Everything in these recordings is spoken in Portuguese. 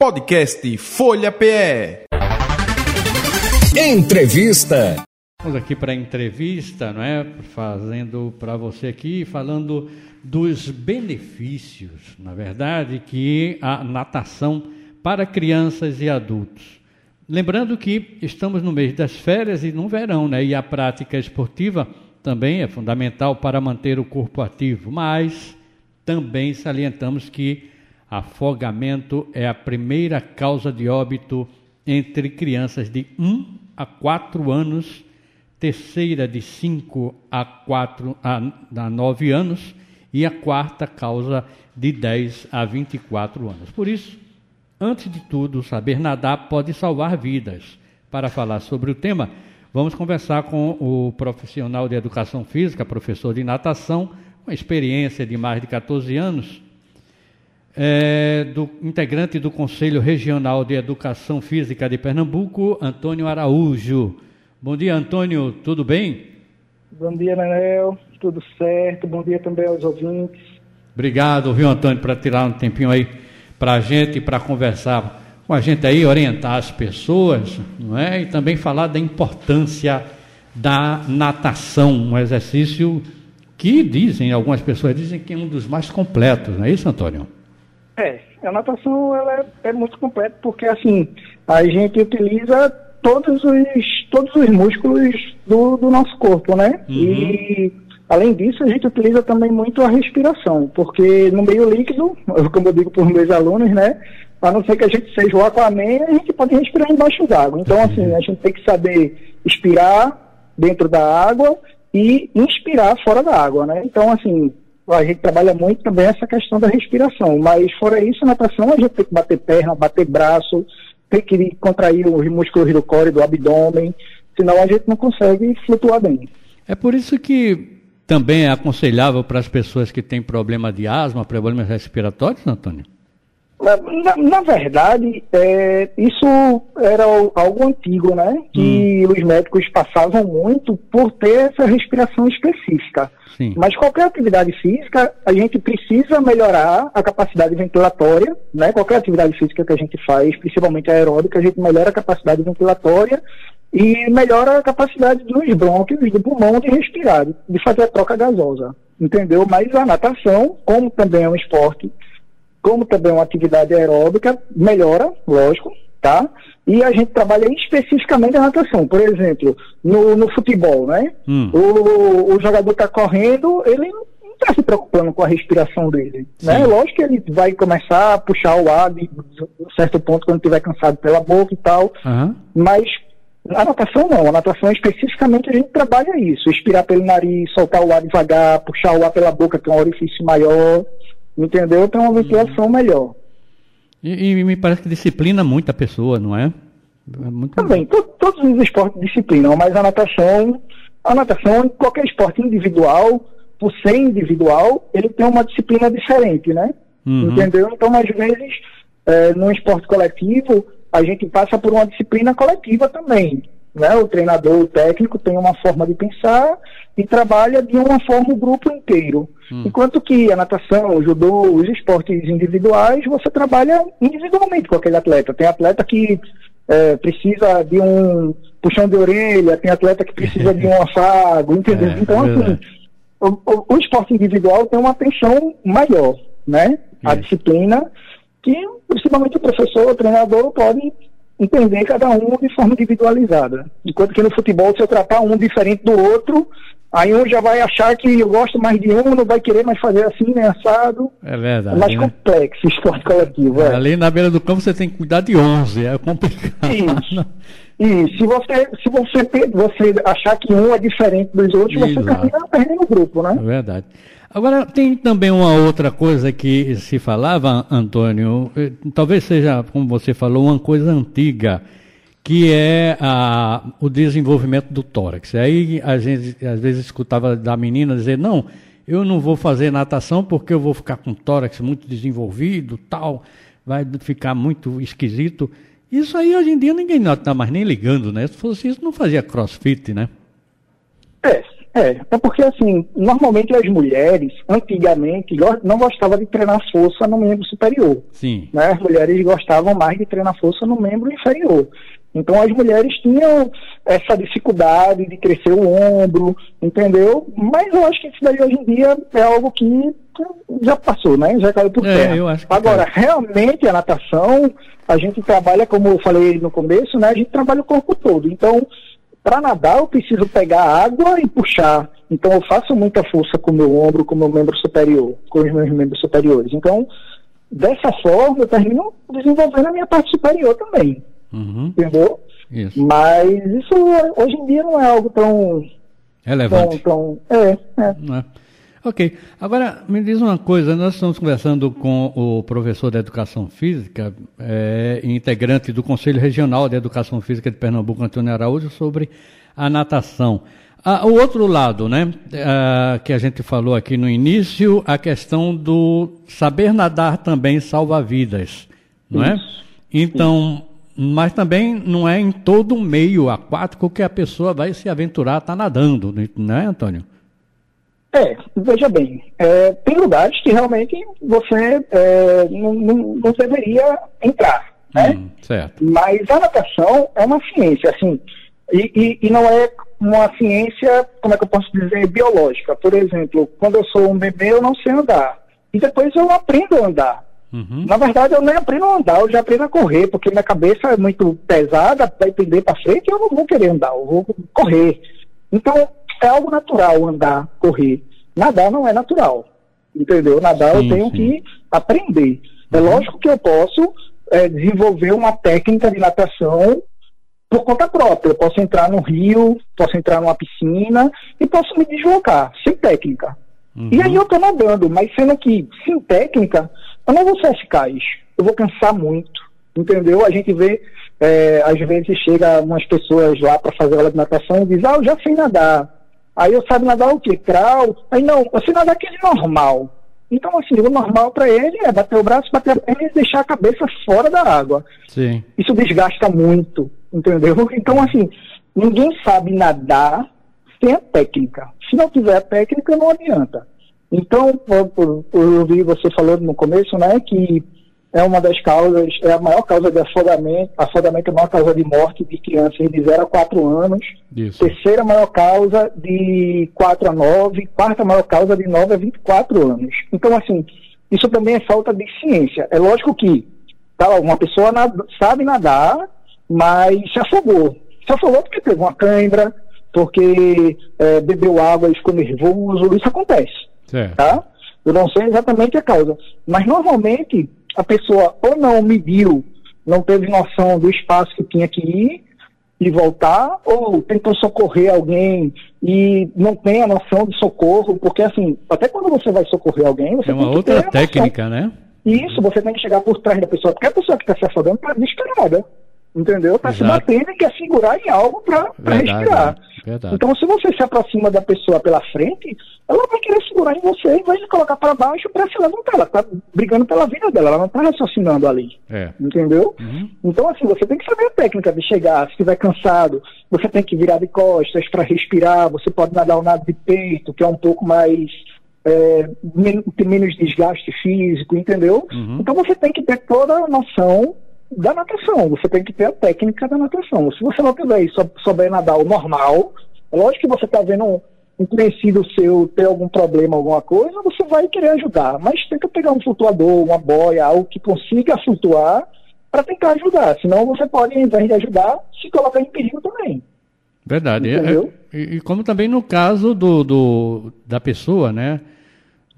Podcast Folha PE. Entrevista. Vamos aqui para a entrevista, não é? Fazendo para você aqui, falando dos benefícios, na verdade, que a natação para crianças e adultos. Lembrando que estamos no mês das férias e no verão, né? E a prática esportiva também é fundamental para manter o corpo ativo, mas também salientamos que Afogamento é a primeira causa de óbito entre crianças de 1 a 4 anos, terceira de 5 a 4 a, a 9 anos e a quarta causa de 10 a 24 anos. Por isso, antes de tudo, saber nadar pode salvar vidas. Para falar sobre o tema, vamos conversar com o profissional de educação física, professor de natação, com experiência de mais de 14 anos, é, do integrante do Conselho Regional de Educação Física de Pernambuco, Antônio Araújo. Bom dia, Antônio, tudo bem? Bom dia, Manel, tudo certo. Bom dia também aos ouvintes. Obrigado, viu, Antônio, para tirar um tempinho aí para a gente, para conversar com a gente aí, orientar as pessoas, não é? E também falar da importância da natação, um exercício que dizem, algumas pessoas dizem que é um dos mais completos, não é isso, Antônio? É, a natação ela é, é, muito completa porque assim a gente utiliza todos os todos os músculos do, do nosso corpo, né? Uhum. E além disso a gente utiliza também muito a respiração, porque no meio líquido, como eu digo para os meus alunos, né? A não ser que a gente seja o Aquaman, a gente pode respirar embaixo d'água. Então assim a gente tem que saber expirar dentro da água e inspirar fora da água, né? Então assim a gente trabalha muito também essa questão da respiração. Mas fora isso, na natação a gente tem que bater perna, bater braço, tem que contrair os músculos do core, do abdômen, senão a gente não consegue flutuar bem. É por isso que também é aconselhável para as pessoas que têm problema de asma, problemas respiratórios, Antônio? Na, na, verdade, é, isso era algo antigo, né? Que hum. os médicos passavam muito por ter essa respiração específica. Sim. Mas qualquer atividade física, a gente precisa melhorar a capacidade ventilatória, né? Qualquer atividade física que a gente faz, principalmente aeróbica, a gente melhora a capacidade ventilatória e melhora a capacidade dos brônquios do pulmão de respirar, de fazer a troca gasosa, entendeu? Mas a natação, como também é um esporte como também uma atividade aeróbica, melhora, lógico, tá? E a gente trabalha especificamente a natação. Por exemplo, no, no futebol, né? Hum. O, o jogador está correndo, ele não está se preocupando com a respiração dele, né? Lógico que ele vai começar a puxar o ar de um certo ponto quando estiver cansado pela boca e tal, uhum. mas a natação não, a natação especificamente a gente trabalha isso, expirar pelo nariz, soltar o ar devagar, puxar o ar pela boca, que é um orifício maior, entendeu? Tem uma ventilação uhum. melhor. E, e, me parece que disciplina muito a pessoa, não é? é muito... Também, to, todos os esportes disciplinam, mas a natação, a natação, qualquer esporte individual, por ser individual, ele tem uma disciplina diferente, né? Uhum. Entendeu? Então, às vezes, é, num esporte coletivo, a gente passa por uma disciplina coletiva também. Né? O treinador, o técnico tem uma forma de pensar e trabalha de uma forma o grupo inteiro. Hum. Enquanto que a natação, o judô, os esportes individuais, você trabalha individualmente com aquele atleta. Tem atleta que é, precisa de um puxão de orelha, tem atleta que precisa de um afago, entendeu? É, então, assim, o, o, o, esporte individual tem uma atenção maior, né? A disciplina, que principalmente o professor, o treinador, pode entender cada um de forma individualizada. Enquanto que no futebol, se eu tratar um diferente do outro, aí um já vai achar que eu gosto mais de um, não vai querer mais fazer assim, nem assado. É verdade. É mais né? complexo o esporte coletivo. É. Ali na beira do campo você tem que cuidar de 11, é complicado. Isso. E se você, se você, você achar que um é diferente dos outros, Exato. você termina perdendo o grupo, né? É verdade. Agora, tem também uma outra coisa que se falava, Antônio, eh, talvez seja, como você falou, uma coisa antiga, que é a, o desenvolvimento do tórax. Aí a gente às vezes escutava da menina dizer, não, eu não vou fazer natação porque eu vou ficar com o tórax muito desenvolvido, tal, vai ficar muito esquisito. Isso aí hoje em dia ninguém está mais nem ligando, né? Se fosse isso, não fazia crossfit, né? É, é, é porque assim, normalmente as mulheres, antigamente, não gostavam de treinar força no membro superior. Sim. Né? As mulheres gostavam mais de treinar força no membro inferior. Então as mulheres tinham essa dificuldade de crescer o ombro, entendeu? Mas eu acho que isso daí hoje em dia é algo que já passou, né? Já caiu por é, terra. Agora, caiu. realmente a natação, a gente trabalha, como eu falei no começo, né? A gente trabalha o corpo todo. Então, para nadar, eu preciso pegar água e puxar. Então, eu faço muita força com o meu ombro, com o meu membro superior, com os meus membros superiores. Então, dessa forma, eu termino desenvolvendo a minha parte superior também. Uhum. Entendeu? Isso. Mas isso hoje em dia não é algo tão. Relevante. Tão, tão, é, é. é. Ok. Agora, me diz uma coisa: nós estamos conversando com o professor de Educação Física, é, integrante do Conselho Regional de Educação Física de Pernambuco, Antônio Araújo, sobre a natação. Ah, o outro lado, né, ah, que a gente falou aqui no início, a questão do saber nadar também salva vidas, não é? Então, mas também não é em todo o meio aquático que a pessoa vai se aventurar a estar tá nadando, não é, Antônio? É, veja bem, é, tem lugares que realmente você é, não, não, não, deveria entrar, né? Hum, certo. Mas a natação é uma ciência, assim, e, e, e, não é uma ciência, como é que eu posso dizer, biológica. Por exemplo, quando eu sou um bebê, eu não sei andar. E depois eu aprendo a andar. Uhum. Na verdade, eu nem aprendo a andar, eu já aprendo a correr, porque minha cabeça é muito pesada para entender para frente, eu não vou querer andar, eu vou correr. Então, é algo natural andar, correr. Nadar não é natural, entendeu? Nadar sim, eu tenho sim. que aprender. É uhum. lógico que eu posso é, desenvolver uma técnica de natação por conta própria. Eu posso entrar no rio, posso entrar numa piscina e posso me deslocar, sem técnica. Uhum. E aí eu estou nadando, mas sendo que sem técnica, eu não vou ser eficaz. Eu vou cansar muito. Entendeu? A gente vê, é, às vezes chega umas pessoas lá para fazer aula de natação e diz, ah, eu já sei nadar. Aí eu sabe nadar o quê? Crawl? Aí não, eu sei nadar aquele normal. Então, assim, o normal para ele é bater o braço, bater a perna e deixar a cabeça fora da água. Sim. Isso desgasta muito, entendeu? Então, assim, ninguém sabe nadar sem a técnica. Se não tiver a técnica, não adianta. Então, eu, eu ouvi você falando no começo, né, que é uma das causas, é a maior causa de afogamento, afogamento é a maior causa de morte de crianças de 0 a 4 anos, Isso. terceira maior causa de 4 a 9, quarta maior causa de 9 a 24 anos. Então, assim, isso também é falta de ciência. É lógico que tá, uma pessoa nada, sabe nadar, mas se afogou. Se afogou porque teve uma cãibra, porque é, bebeu água e ficou nervoso, isso acontece. Certo. Tá? Eu não sei exatamente a causa. Mas normalmente a pessoa ou não mediu, não teve noção do espaço que tinha que ir e voltar, ou tentou socorrer alguém e não tem a noção de socorro, porque assim, até quando você vai socorrer alguém, você é uma outra técnica, né? Isso, você tem que chegar por trás da pessoa, porque a pessoa que está se afogando está desesperada entendeu? Está se batendo e quer segurar em algo para respirar. Verdade. Então, se você se aproxima da pessoa pela frente, ela vai querer segurar em você e vai lhe colocar para baixo para se levantar. Ela está brigando pela vida dela, ela não está raciocinando ali. É. Entendeu? Uhum. Então, assim, você tem que saber a técnica de chegar. Se estiver cansado, você tem que virar de costas para respirar. Você pode nadar o nado de peito, que é um pouco mais. É, tem menos desgaste físico, entendeu? Uhum. Então você tem que ter toda a noção da natação. Você tem que ter a técnica da natação. Se você não tiver isso, souber nadar o normal, é lógico que você está vendo um, um conhecido seu ter algum problema, alguma coisa, você vai querer ajudar. Mas tenta pegar um flutuador, uma boia, algo que consiga flutuar para tentar ajudar. Senão você pode, ao invés de ajudar, se colocar em perigo também. Verdade. É, e, e, como também no caso do, do da pessoa, né?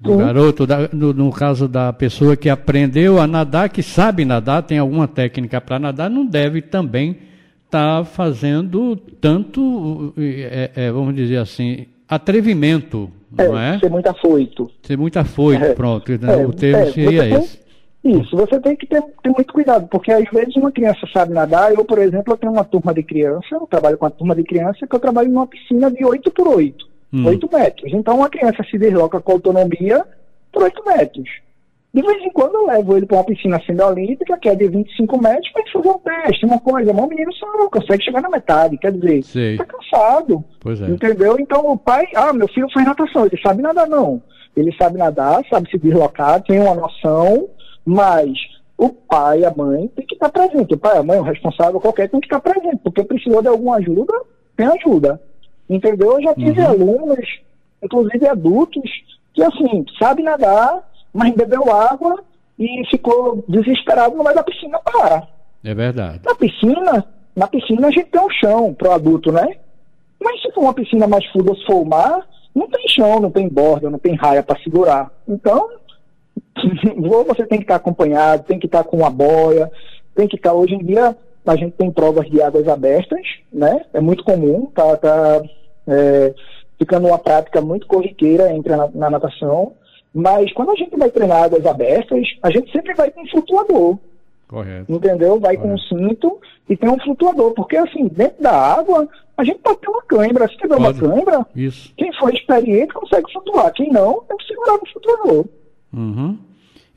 Do garoto, da, no, no, caso da pessoa que aprendeu a nadar, que sabe nadar, tem alguma técnica para nadar, não deve também estar tá fazendo tanto, é, é, vamos dizer assim, atrevimento, é, não é? Ser muito afoito. Ser muito afoito, é. pronto. Né? o termo é, seria esse. Isso, você tem que ter, ter, muito cuidado, porque às vezes uma criança sabe nadar. Eu, por exemplo, eu tenho uma turma de criança, eu trabalho com uma turma de criança que eu trabalho numa piscina de 8 por 8 hum. 8 metros. Então, uma criança se desloca com autonomia por 8 metros. De vez em quando eu levo ele para uma piscina semiolímpica, que é de 25 metros, para ele fazer um teste, uma coisa. Mas o menino só não consegue chegar na metade, quer dizer, está cansado. Pois é. Entendeu? Então o pai, ah, meu filho faz natação, ele sabe nadar não. Ele sabe nadar, sabe se deslocar, tem uma noção, mas o pai, a mãe tem que estar presente. O pai, a mãe, o responsável qualquer tem que estar presente, porque precisou de alguma ajuda, tem ajuda. Entendeu? Eu já tive uhum. alunos, inclusive adultos, que assim, sabe nadar, mas bebeu água e ficou desesperado no meio da piscina para. É verdade. Na piscina, na piscina a gente tem um chão para o adulto, né? Mas se for uma piscina mais funda, se for o mar, não tem chão, não tem borda, não tem raia para segurar. Então, ou você tem que estar acompanhado, tem que estar com uma boia, tem que estar. Hoje em dia, a gente tem provas de águas abertas, né? É muito comum, tá, tá é, ficando uma prática muito corriqueira entre a, na natação. Mas quando a gente vai treinar águas abertas, a gente sempre vai com um flutuador. Correto. Entendeu? Vai Correto. com um cinto e tem um flutuador. Porque assim, dentro da água, a gente pode ter uma cãibra. Se tiver uma cãibra, Isso. quem for experiente consegue flutuar. Quem não, tem que segurar no flutuador. Uhum.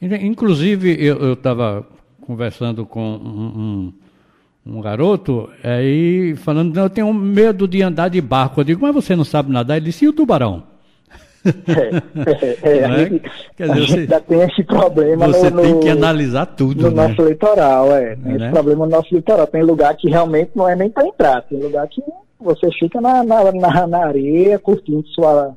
Inclusive, eu estava conversando com um, um, um, garoto, aí falando, eu tenho medo de andar de barco. Eu digo, mas você não sabe nadar? Ele disse, e o tubarão? É, é, é, a, é? gente, Quer dizer, a gente ainda tem esse problema. Você no, tem que analisar tudo. No né? nosso litoral, é. Tem esse né? problema no nosso litoral. Tem lugar que realmente não é nem para entrar. Tem lugar que você fica na, na, na, na areia, curtindo sua,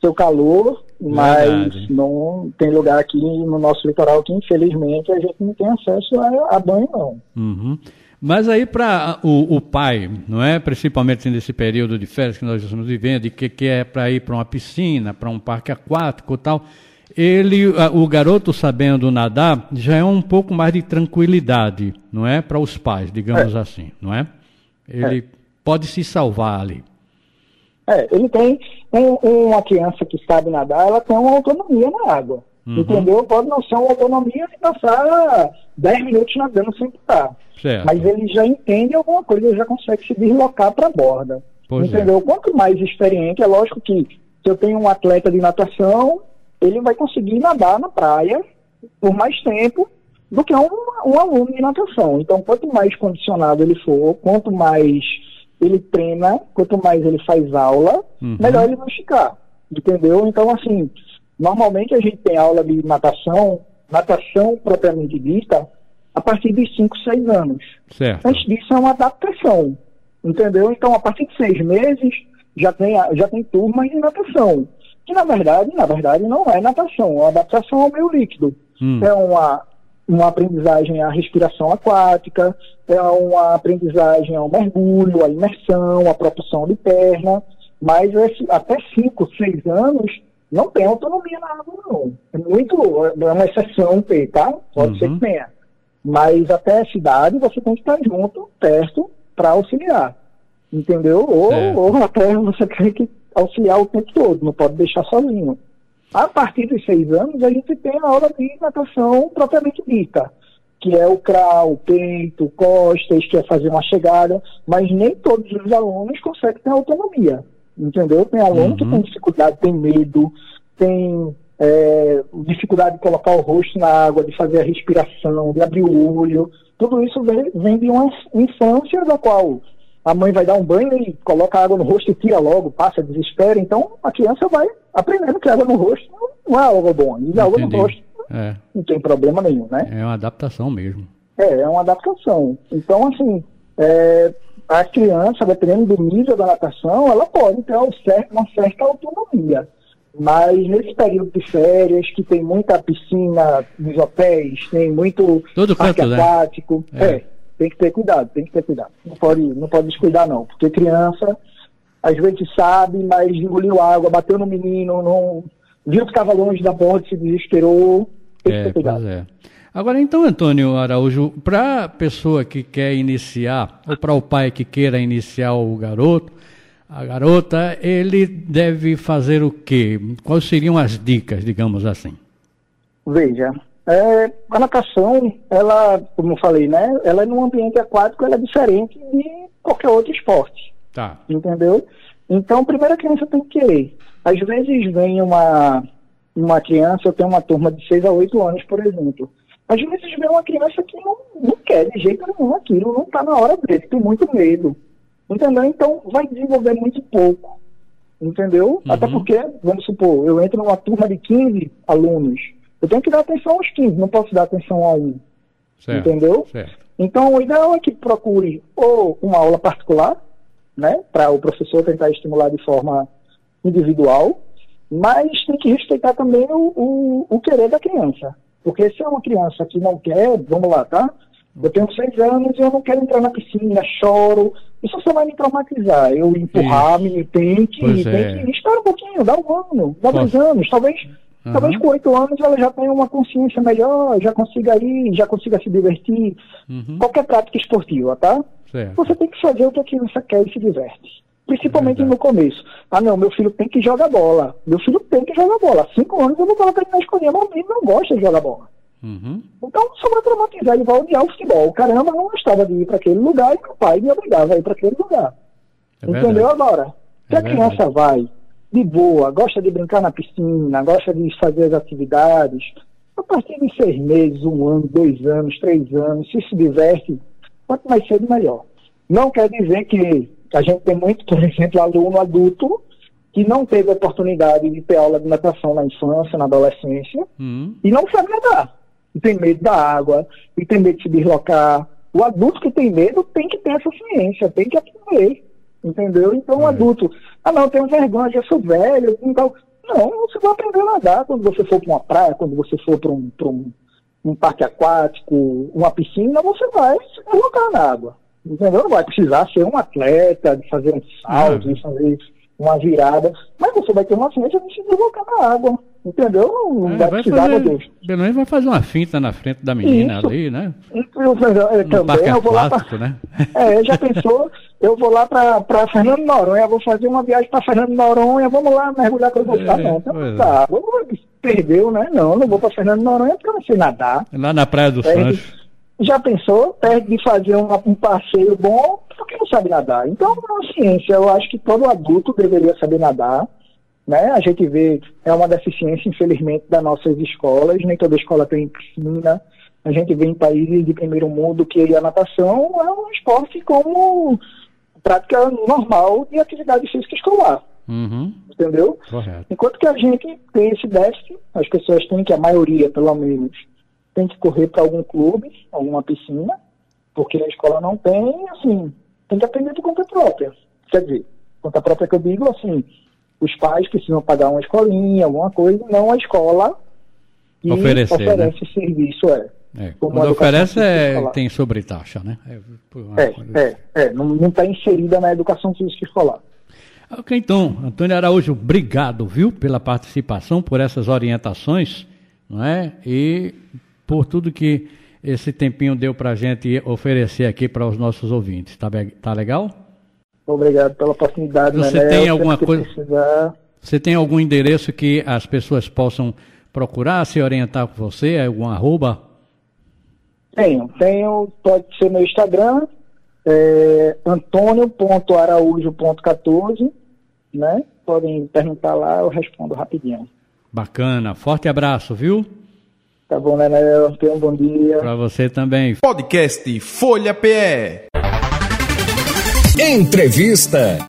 seu calor, mas não tem lugar aqui no nosso litoral que infelizmente a gente não tem acesso a, a banho não. Uhum. Mas aí para o, o, pai, não é, principalmente nesse período de férias que nós estamos vivendo, que, que é para ir para uma piscina, para um parque aquático e tal, ele, o garoto sabendo nadar, já é um pouco mais de tranquilidade, não é, para os pais, digamos é. assim, não é? Ele é. pode se salvar ali. É, ele tem um, uma criança que sabe nadar, ela tem uma autonomia na água. Uhum. Entendeu? Pode não ser uma autonomia de passar 10 minutos nadando sem parar. Mas ele já entende alguma coisa, ele já consegue se deslocar para a borda. Pois é. entendeu? É. Quanto mais experiente, é lógico que se eu tenho um atleta de natação, ele vai conseguir nadar na praia por mais tempo do que um, um aluno de natação. Então, quanto mais condicionado ele for, quanto mais ele treina, quanto mais ele faz aula, uhum. melhor ele vai ficar. Entendeu? Então, assim, normalmente a gente tem aula de natação, natação propriamente dita, a partir de 5, 6 anos. Certo. Antes disso é uma adaptação. Entendeu? Então, a partir de seis meses, já tem, já tem turmas de natação. Que na verdade, na verdade, não é natação, a adaptação ao meio líquido. Hum. É uma uma aprendizagem à respiração aquática, é uma aprendizagem ao mergulho, à imersão, à propulsão de perna, mas esse, até 5, 6 anos não tem autonomia na água, não. É muito, é uma exceção ter, tá? Pode uhum. ser que tenha. Mas até essa idade você tem que estar junto, perto, para auxiliar. Entendeu? Ou, é. ou até você tem que auxiliar o tempo todo, não pode deixar sozinho. A partir dos seis anos, a gente tem a aula de natação propriamente dita, que é o crawl, peito, costas, que é fazer uma chegada, mas nem todos os alunos conseguem ter autonomia, entendeu? Tem aluno uhum. que tem dificuldade, tem medo, tem é, dificuldade de colocar o rosto na água, de fazer a respiração, de abrir o olho. Tudo isso vem, vem de uma infância da qual a mãe vai dar um banho e coloca água no rosto e tira logo, passa, desespera. Então a criança vai aprendendo que água no rosto não é algo bom. E água no rosto é. não tem problema nenhum, né? É uma adaptação mesmo. É, é uma adaptação. Então, assim, é, a criança, dependendo do nível da natação, ela pode ter uma certa autonomia. Mas nesse período de férias, que tem muita piscina nos hotéis, tem muito Todo canto, né? aquático, né? é. é tem que ter cuidado, tem que ter cuidado. Não pode, não pode descuidar, não. Porque criança, às vezes sabe, mas engoliu água, bateu no menino, não viu que estava longe da borda, se desesperou. Tem que é, ter cuidado. É. Agora, então, Antônio Araújo, para a pessoa que quer iniciar, ou para o pai que queira iniciar o garoto, a garota, ele deve fazer o quê? Quais seriam as dicas, digamos assim? Veja, é, a natação, ela, como eu falei, né? Ela é num ambiente aquático, ela é diferente de qualquer outro esporte. Tá. Entendeu? Então, primeiro a criança tem que querer. Às vezes vem uma, uma criança, eu tenho uma turma de 6 a 8 anos, por exemplo. Às vezes vê uma criança que não, não quer de jeito nenhum aquilo, não está na hora dele, tem muito medo. Entendeu? Então vai desenvolver muito pouco. Entendeu? Uhum. Até porque, vamos supor, eu entro numa turma de 15 alunos. Eu tenho que dar atenção aos 15, não posso dar atenção a um. Certo, entendeu? Certo. Então, o ideal é que procure ou uma aula particular, né, para o professor tentar estimular de forma individual, mas tem que respeitar também o, o, o querer da criança. Porque se é uma criança que não quer, vamos lá, tá? Eu tenho seis anos e eu não quero entrar na piscina, choro. Isso só vai me traumatizar. Eu empurrar, me tem que, pois tem é. que um pouquinho, dá um ano, dá dois anos. Talvez, uhum. talvez com oito anos ela já tenha uma consciência melhor, já consiga ir, já consiga se divertir. Uhum. Qualquer prática esportiva, tá? Certo. Você tem que fazer o que a criança quer e se diverte. Principalmente é no começo. Ah, não, meu filho tem que jogar bola. Meu filho tem que jogar bola. Cinco anos eu vou colocar ele na escolinha, mas ele não gosta de jogar bola. Uhum. Então, só vai traumatizar, ele vai odiar o futebol. Caramba, não gostava de ir para aquele lugar e meu pai me obrigava a ir para aquele lugar. É Entendeu agora? Se é a criança verdade. vai de boa, gosta de brincar na piscina, gosta de fazer as atividades, a partir de seis meses, um ano, dois anos, três anos, se se diverte, quanto mais cedo, melhor. Não quer dizer que a gente tem muito, por exemplo, aluno adulto que não teve oportunidade de ter aula de natação na infância, na adolescência, uhum. e não sabe nadar e tem medo da água, e tem medo de se deslocar. O adulto que tem medo tem que ter essa ciência, tem que aprender. Entendeu? Então, o é. adulto, ah, não, eu tenho vergonha, já sou velho, então. Não, você vai aprender a nadar quando você for para uma praia, quando você for para um, um, um parque aquático, uma piscina, você vai se colocar na água. Entendeu? Não vai precisar ser um atleta, de fazer um salto, de fazer uma virada, mas você vai ter uma ciência de se deslocar na água. Entendeu? Não é, vai, vai fazer, Deus. vai fazer uma finta na frente da menina Isso. ali, né? Eu, eu, também, eu vou lá pra, né? É, já pensou? Eu vou lá para Fernando Noronha, vou fazer uma viagem para Fernando Noronha, vamos lá mergulhar com eu vou é, não, então, tá, perdeu, né? Não, não vou para Fernando Noronha porque eu não sei nadar. Lá na Praia do Sancho. Já pensou? Perde de fazer um, um passeio bom porque não sabe nadar. Então, é uma ciência. Eu acho que todo adulto deveria saber nadar. Né? A gente vê, é uma deficiência, infelizmente, das nossas escolas. Nem toda escola tem piscina. A gente vê em países de primeiro mundo que a natação é um esporte como prática normal de atividade física escolar. Uhum. Entendeu? Correto. Enquanto que a gente tem esse déficit, as pessoas têm que, a maioria pelo menos, tem que correr para algum clube, alguma piscina, porque a escola não tem, assim, tem que aprender por conta própria. Quer dizer, conta própria que eu digo, assim, os pais precisam pagar uma escolinha, alguma coisa, não a escola que Oferecer, oferece né? serviço, é. É, quando oferece, é, tem sobretaxa, né? É, é, é, é, não está inserida na educação física escolar. Ok, então, Antônio Araújo, obrigado, viu, pela participação, por essas orientações, não é? E por tudo que esse tempinho deu para a gente oferecer aqui para os nossos ouvintes. Tá, tá legal? Obrigado pela oportunidade. Você né, tem alguma coisa? Precisar... Você tem algum endereço que as pessoas possam procurar, se orientar com você? Algum arroba? Tenho, tenho, pode ser no Instagram, é, antônio.araújo.14, né? Podem perguntar lá, eu respondo rapidinho. Bacana, forte abraço, viu? Tá bom, né? Tenha um bom dia. Para você também. Podcast Folha PE. Entrevista.